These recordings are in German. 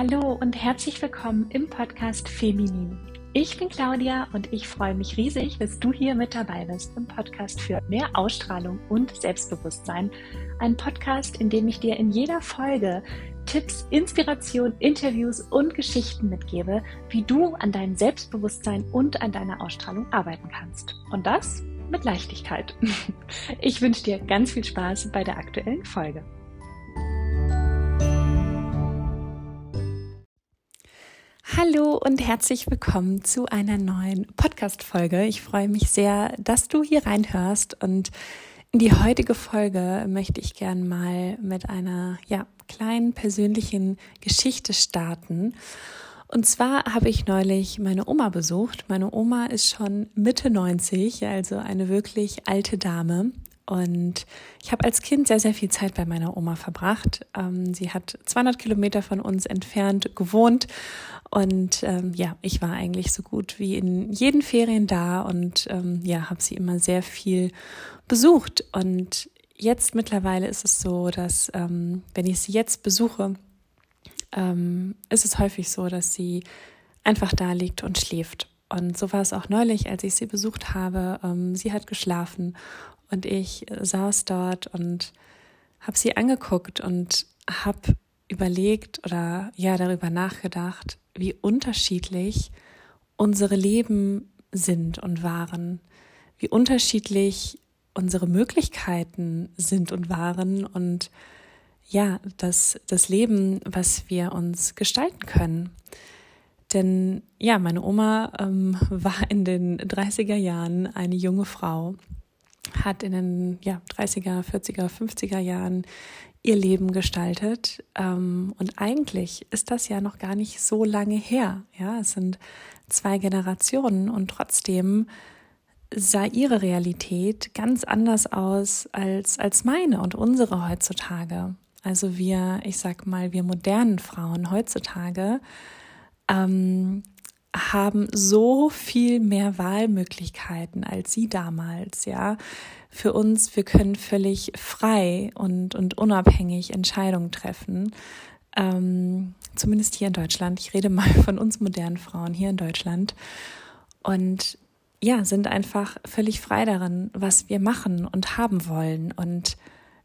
Hallo und herzlich willkommen im Podcast Feminin. Ich bin Claudia und ich freue mich riesig, dass du hier mit dabei bist im Podcast für mehr Ausstrahlung und Selbstbewusstsein. Ein Podcast, in dem ich dir in jeder Folge Tipps, Inspiration, Interviews und Geschichten mitgebe, wie du an deinem Selbstbewusstsein und an deiner Ausstrahlung arbeiten kannst. Und das mit Leichtigkeit. Ich wünsche dir ganz viel Spaß bei der aktuellen Folge. Hallo und herzlich willkommen zu einer neuen Podcast-Folge. Ich freue mich sehr, dass du hier reinhörst und in die heutige Folge möchte ich gern mal mit einer, ja, kleinen persönlichen Geschichte starten. Und zwar habe ich neulich meine Oma besucht. Meine Oma ist schon Mitte 90, also eine wirklich alte Dame. Und ich habe als Kind sehr, sehr viel Zeit bei meiner Oma verbracht. Ähm, sie hat 200 Kilometer von uns entfernt gewohnt und ähm, ja, ich war eigentlich so gut wie in jeden Ferien da und ähm, ja, habe sie immer sehr viel besucht. Und jetzt mittlerweile ist es so, dass ähm, wenn ich sie jetzt besuche, ähm, ist es häufig so, dass sie einfach da liegt und schläft. Und so war es auch neulich, als ich sie besucht habe. Ähm, sie hat geschlafen und ich saß dort und habe sie angeguckt und habe überlegt oder ja darüber nachgedacht, wie unterschiedlich unsere Leben sind und waren, wie unterschiedlich unsere Möglichkeiten sind und waren. Und ja, das, das Leben, was wir uns gestalten können. Denn ja, meine Oma ähm, war in den 30er Jahren eine junge Frau, hat in den ja, 30er, 40er, 50er Jahren ihr Leben gestaltet. Ähm, und eigentlich ist das ja noch gar nicht so lange her. Ja, es sind zwei Generationen und trotzdem sah ihre Realität ganz anders aus als, als meine und unsere heutzutage. Also wir, ich sag mal, wir modernen Frauen heutzutage ähm, haben so viel mehr Wahlmöglichkeiten als sie damals, ja für uns, wir können völlig frei und, und unabhängig Entscheidungen treffen. Ähm, zumindest hier in Deutschland. Ich rede mal von uns modernen Frauen hier in Deutschland. Und ja, sind einfach völlig frei darin, was wir machen und haben wollen. Und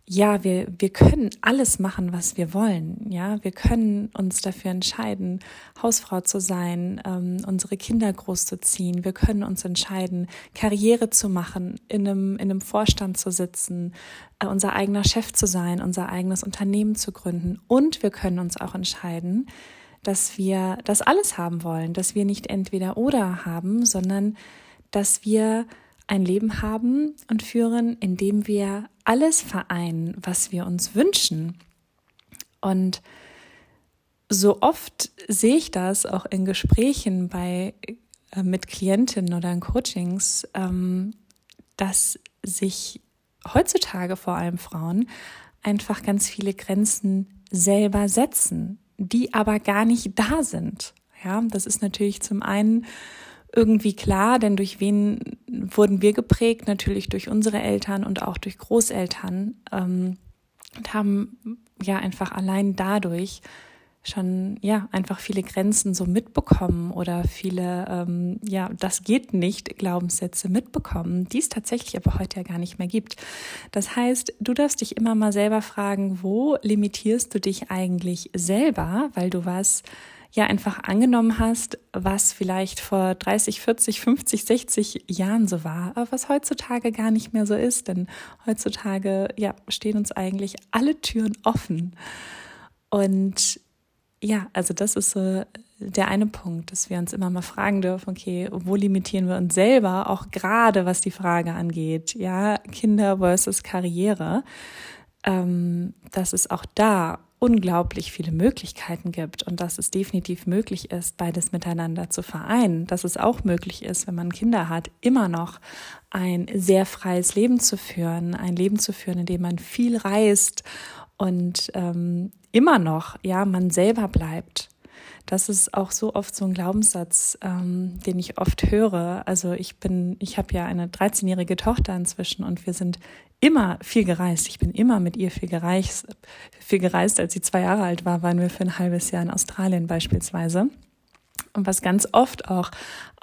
ja, wir, wir können alles machen, was wir wollen. Ja, wir können uns dafür entscheiden, Hausfrau zu sein, ähm, unsere Kinder großzuziehen. Wir können uns entscheiden, Karriere zu machen, in einem, in einem Vorstand zu sitzen, äh, unser eigener Chef zu sein, unser eigenes Unternehmen zu gründen. Und wir können uns auch entscheiden, dass wir das alles haben wollen, dass wir nicht entweder oder haben, sondern dass wir ein Leben haben und führen, in dem wir alles vereinen, was wir uns wünschen. Und so oft sehe ich das auch in Gesprächen bei äh, mit Klientinnen oder in Coachings, ähm, dass sich heutzutage vor allem Frauen einfach ganz viele Grenzen selber setzen, die aber gar nicht da sind. Ja, das ist natürlich zum einen irgendwie klar, denn durch wen wurden wir geprägt? Natürlich durch unsere Eltern und auch durch Großeltern ähm, und haben ja einfach allein dadurch schon ja einfach viele Grenzen so mitbekommen oder viele ähm, ja das geht nicht Glaubenssätze mitbekommen, die es tatsächlich aber heute ja gar nicht mehr gibt. Das heißt, du darfst dich immer mal selber fragen, wo limitierst du dich eigentlich selber, weil du was ja einfach angenommen hast, was vielleicht vor 30, 40, 50, 60 Jahren so war, aber was heutzutage gar nicht mehr so ist, denn heutzutage ja stehen uns eigentlich alle Türen offen. Und ja, also das ist so der eine Punkt, dass wir uns immer mal fragen dürfen, okay, wo limitieren wir uns selber, auch gerade was die Frage angeht, ja, Kinder versus Karriere, ähm, dass es auch da unglaublich viele Möglichkeiten gibt und dass es definitiv möglich ist, beides miteinander zu vereinen, dass es auch möglich ist, wenn man Kinder hat, immer noch ein sehr freies Leben zu führen, ein Leben zu führen, in dem man viel reist und ähm, immer noch, ja, man selber bleibt. Das ist auch so oft so ein Glaubenssatz, ähm, den ich oft höre. Also ich bin, ich habe ja eine 13-jährige Tochter inzwischen und wir sind immer viel gereist. Ich bin immer mit ihr viel gereist, viel gereist. Als sie zwei Jahre alt war, waren wir für ein halbes Jahr in Australien beispielsweise. Und was ganz oft auch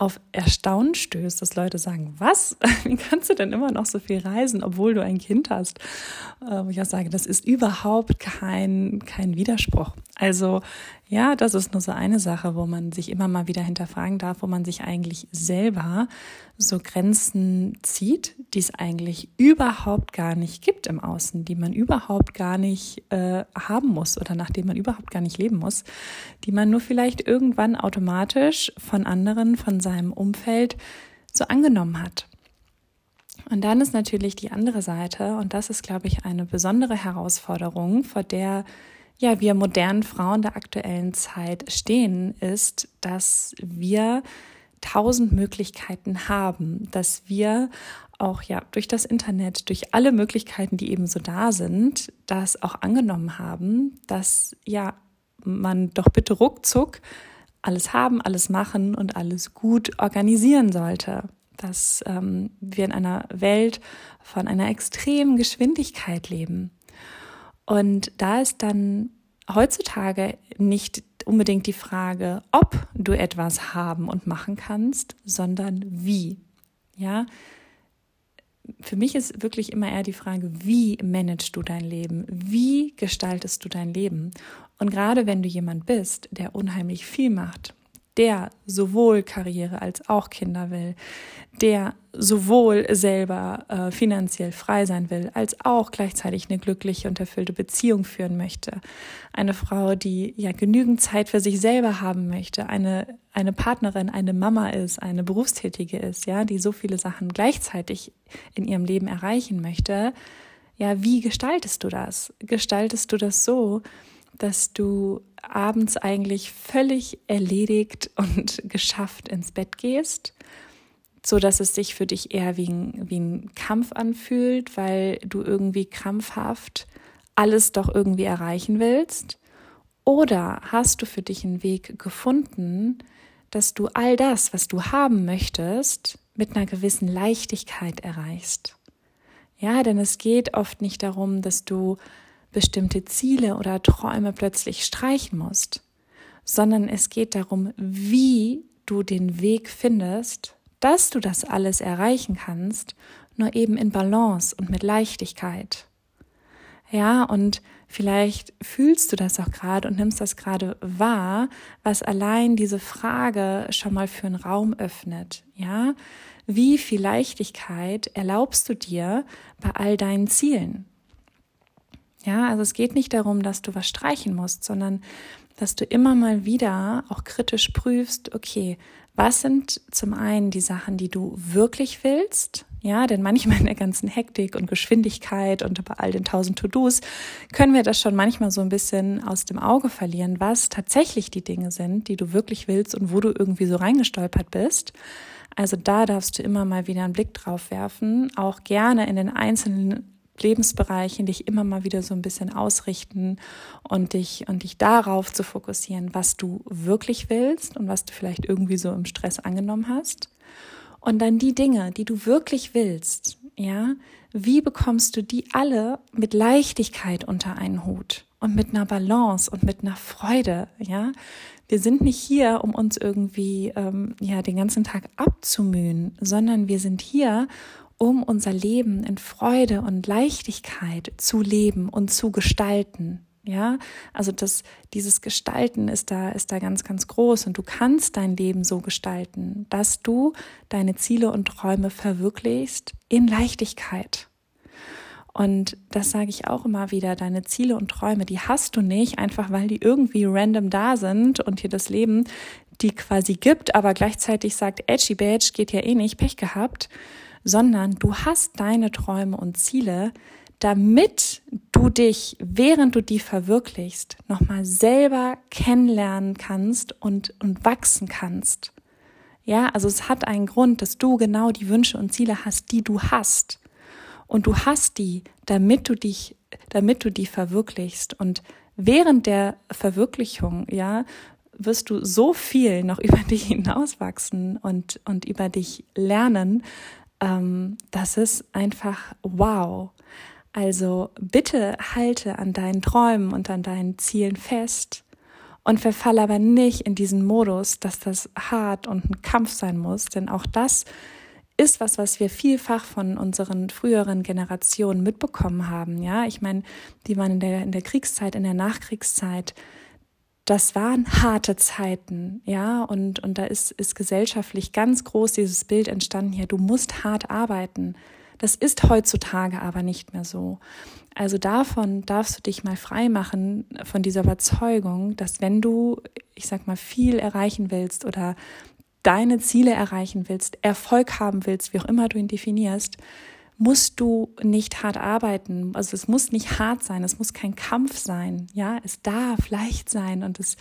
auf Erstaunen stößt, dass Leute sagen, was? Wie kannst du denn immer noch so viel reisen, obwohl du ein Kind hast? Wo ich auch sage, das ist überhaupt kein, kein Widerspruch. Also ja, das ist nur so eine Sache, wo man sich immer mal wieder hinterfragen darf, wo man sich eigentlich selber so Grenzen zieht, die es eigentlich überhaupt gar nicht gibt im Außen, die man überhaupt gar nicht äh, haben muss oder nach denen man überhaupt gar nicht leben muss, die man nur vielleicht irgendwann automatisch von anderen, von seinem Umfeld so angenommen hat. Und dann ist natürlich die andere Seite, und das ist, glaube ich, eine besondere Herausforderung, vor der ja, wir modernen Frauen der aktuellen Zeit stehen, ist, dass wir tausend Möglichkeiten haben, dass wir auch ja durch das Internet, durch alle Möglichkeiten, die eben so da sind, das auch angenommen haben, dass ja man doch bitte ruckzuck alles haben, alles machen und alles gut organisieren sollte. Dass ähm, wir in einer Welt von einer extremen Geschwindigkeit leben. Und da ist dann heutzutage nicht unbedingt die Frage, ob du etwas haben und machen kannst, sondern wie. Ja, für mich ist wirklich immer eher die Frage, wie managst du dein Leben? Wie gestaltest du dein Leben? Und gerade wenn du jemand bist, der unheimlich viel macht, der sowohl Karriere als auch Kinder will, der sowohl selber äh, finanziell frei sein will, als auch gleichzeitig eine glückliche und erfüllte Beziehung führen möchte. Eine Frau, die ja genügend Zeit für sich selber haben möchte, eine, eine Partnerin, eine Mama ist, eine Berufstätige ist, ja, die so viele Sachen gleichzeitig in ihrem Leben erreichen möchte. Ja, wie gestaltest du das? Gestaltest du das so, dass du abends eigentlich völlig erledigt und geschafft ins Bett gehst, so dass es sich für dich eher wie ein, wie ein Kampf anfühlt, weil du irgendwie krampfhaft alles doch irgendwie erreichen willst? Oder hast du für dich einen Weg gefunden, dass du all das, was du haben möchtest, mit einer gewissen Leichtigkeit erreichst? Ja, denn es geht oft nicht darum, dass du bestimmte Ziele oder Träume plötzlich streichen musst, sondern es geht darum, wie du den Weg findest, dass du das alles erreichen kannst, nur eben in Balance und mit Leichtigkeit. Ja, und vielleicht fühlst du das auch gerade und nimmst das gerade wahr, was allein diese Frage schon mal für einen Raum öffnet. Ja, wie viel Leichtigkeit erlaubst du dir bei all deinen Zielen? Ja, also es geht nicht darum, dass du was streichen musst, sondern dass du immer mal wieder auch kritisch prüfst, okay, was sind zum einen die Sachen, die du wirklich willst? Ja, denn manchmal in der ganzen Hektik und Geschwindigkeit und bei all den tausend To-Dos können wir das schon manchmal so ein bisschen aus dem Auge verlieren, was tatsächlich die Dinge sind, die du wirklich willst und wo du irgendwie so reingestolpert bist. Also da darfst du immer mal wieder einen Blick drauf werfen, auch gerne in den einzelnen Lebensbereichen dich immer mal wieder so ein bisschen ausrichten und dich und dich darauf zu fokussieren, was du wirklich willst und was du vielleicht irgendwie so im Stress angenommen hast. Und dann die Dinge, die du wirklich willst, ja, wie bekommst du die alle mit Leichtigkeit unter einen Hut und mit einer Balance und mit einer Freude, ja? Wir sind nicht hier, um uns irgendwie ähm, ja den ganzen Tag abzumühen, sondern wir sind hier, um unser Leben in Freude und Leichtigkeit zu leben und zu gestalten. Ja, also das, dieses Gestalten ist da, ist da ganz, ganz groß und du kannst dein Leben so gestalten, dass du deine Ziele und Träume verwirklichst in Leichtigkeit. Und das sage ich auch immer wieder, deine Ziele und Träume, die hast du nicht einfach, weil die irgendwie random da sind und dir das Leben die quasi gibt, aber gleichzeitig sagt, edgy badge geht ja eh nicht, Pech gehabt, sondern du hast deine Träume und Ziele, damit du dich, während du die verwirklichst, nochmal selber kennenlernen kannst und, und wachsen kannst. Ja, also es hat einen Grund, dass du genau die Wünsche und Ziele hast, die du hast. Und du hast die, damit du dich, damit du die verwirklichst. Und während der Verwirklichung, ja, wirst du so viel noch über dich hinauswachsen und, und über dich lernen. Ähm, das ist einfach wow. Also bitte halte an deinen Träumen und an deinen Zielen fest und verfall aber nicht in diesen Modus, dass das hart und ein Kampf sein muss, denn auch das ist was, was wir vielfach von unseren früheren Generationen mitbekommen haben. Ja, ich meine, die waren in der, in der Kriegszeit, in der Nachkriegszeit. Das waren harte Zeiten, ja, und, und da ist, ist gesellschaftlich ganz groß dieses Bild entstanden hier, du musst hart arbeiten. Das ist heutzutage aber nicht mehr so. Also davon darfst du dich mal frei machen, von dieser Überzeugung, dass wenn du, ich sag mal, viel erreichen willst oder deine Ziele erreichen willst, Erfolg haben willst, wie auch immer du ihn definierst, musst du nicht hart arbeiten. Also es muss nicht hart sein, es muss kein Kampf sein. Ja, es darf leicht sein und es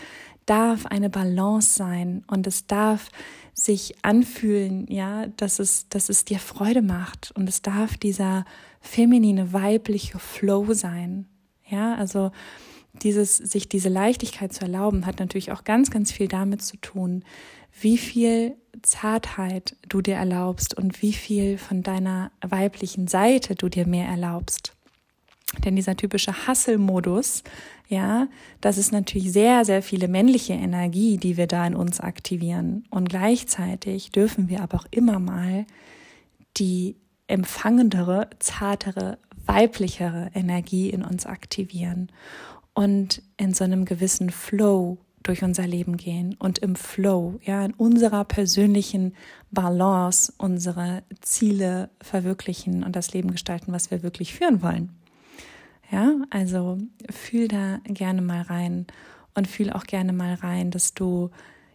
darf eine Balance sein und es darf sich anfühlen, ja, dass es, dass es dir Freude macht und es darf dieser feminine, weibliche Flow sein. Ja, also dieses, sich diese Leichtigkeit zu erlauben, hat natürlich auch ganz, ganz viel damit zu tun, wie viel Zartheit du dir erlaubst und wie viel von deiner weiblichen Seite du dir mehr erlaubst. Denn dieser typische Hustle-Modus, ja, das ist natürlich sehr, sehr viele männliche Energie, die wir da in uns aktivieren. Und gleichzeitig dürfen wir aber auch immer mal die empfangendere, zartere, weiblichere Energie in uns aktivieren und in so einem gewissen Flow durch unser Leben gehen und im Flow, ja, in unserer persönlichen Balance unsere Ziele verwirklichen und das Leben gestalten, was wir wirklich führen wollen. Ja, also fühl da gerne mal rein und fühl auch gerne mal rein, dass du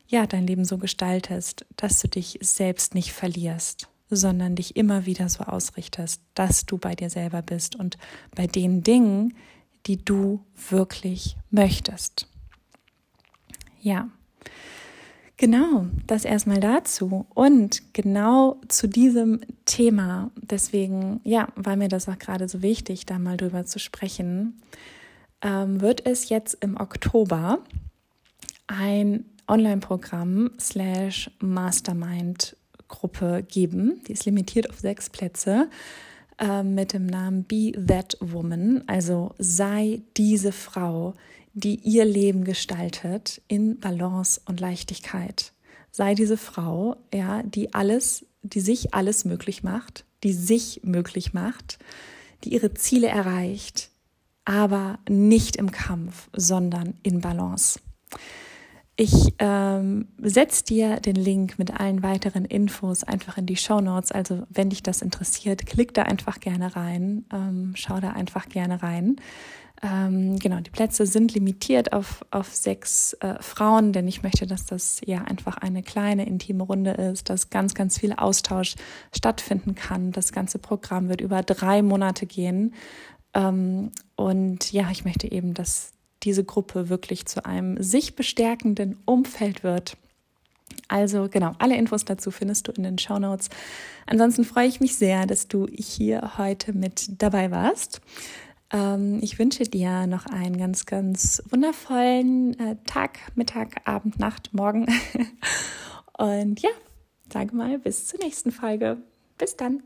ja dein Leben so gestaltest, dass du dich selbst nicht verlierst, sondern dich immer wieder so ausrichtest, dass du bei dir selber bist und bei den Dingen, die du wirklich möchtest. Ja. Genau, das erstmal dazu. Und genau zu diesem Thema, deswegen, ja, war mir das auch gerade so wichtig, da mal drüber zu sprechen, ähm, wird es jetzt im Oktober ein Online-Programm slash Mastermind-Gruppe geben. Die ist limitiert auf sechs Plätze äh, mit dem Namen Be That Woman, also sei diese Frau, die ihr Leben gestaltet in Balance und Leichtigkeit. Sei diese Frau, ja, die alles, die sich alles möglich macht, die sich möglich macht, die ihre Ziele erreicht, aber nicht im Kampf, sondern in Balance. Ich ähm, setze dir den Link mit allen weiteren Infos einfach in die Show Notes. Also wenn dich das interessiert, klick da einfach gerne rein, ähm, schau da einfach gerne rein. Ähm, genau, die Plätze sind limitiert auf, auf sechs äh, Frauen, denn ich möchte, dass das ja einfach eine kleine, intime Runde ist, dass ganz, ganz viel Austausch stattfinden kann. Das ganze Programm wird über drei Monate gehen. Ähm, und ja, ich möchte eben, dass diese Gruppe wirklich zu einem sich bestärkenden Umfeld wird. Also genau, alle Infos dazu findest du in den Show Notes. Ansonsten freue ich mich sehr, dass du hier heute mit dabei warst. Ähm, ich wünsche dir noch einen ganz, ganz wundervollen äh, Tag, Mittag, Abend, Nacht, Morgen. Und ja, sage mal bis zur nächsten Folge. Bis dann.